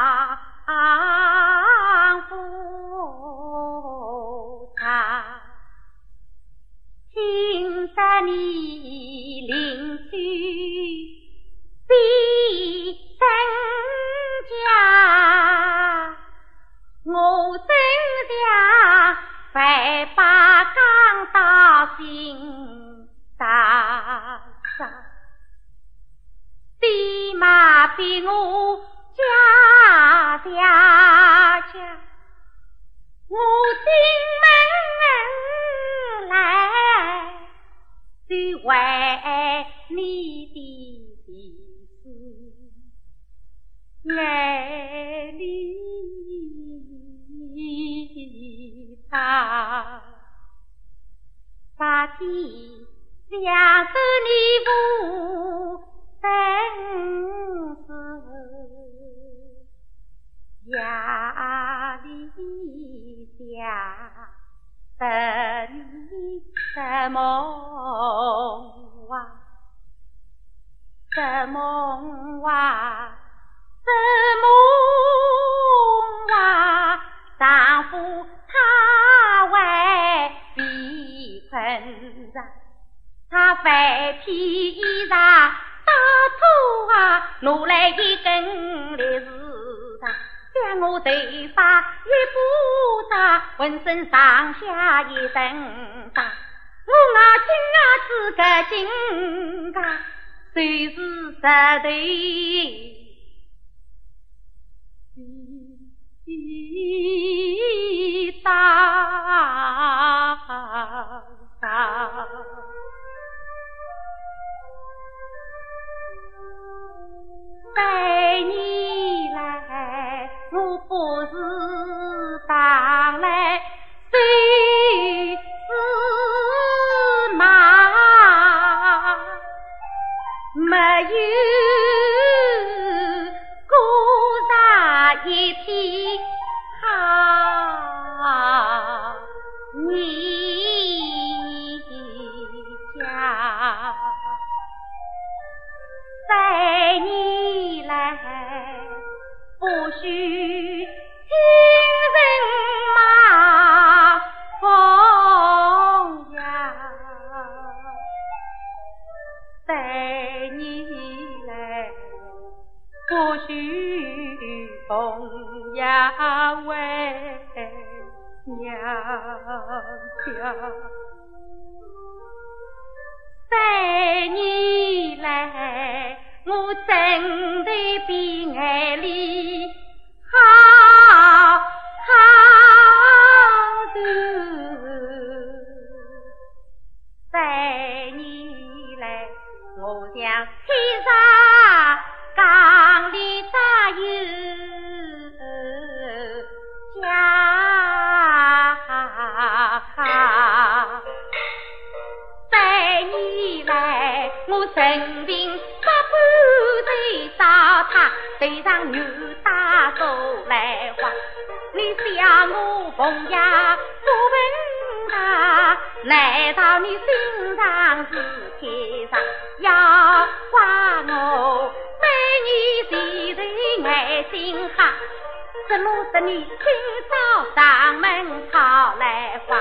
丈夫啊，听得你邻居比真家，我真假百把钢到心大伤，爹妈比我。家家家，我进门来就为你的事，爱你他，把天想着你不真实，着你的梦话，的梦话，的梦话，丈夫他为避困着，他翻披衣裳，打土啊，拿来一根栗子上，将我头发一布扎，浑身上下一身打，我啊亲啊自个金刚，就是石头。大大，有过上一天好你家，你来不许风呀为娘家。带你来，我真的比天上缸里咋有家好。带你来，我生病把半岁烧他，头上牛大手来花。你想我奉呀不问，难道你心肠是天上要怪我？美女前头爱心哈，怎么得你今朝上门讨来花。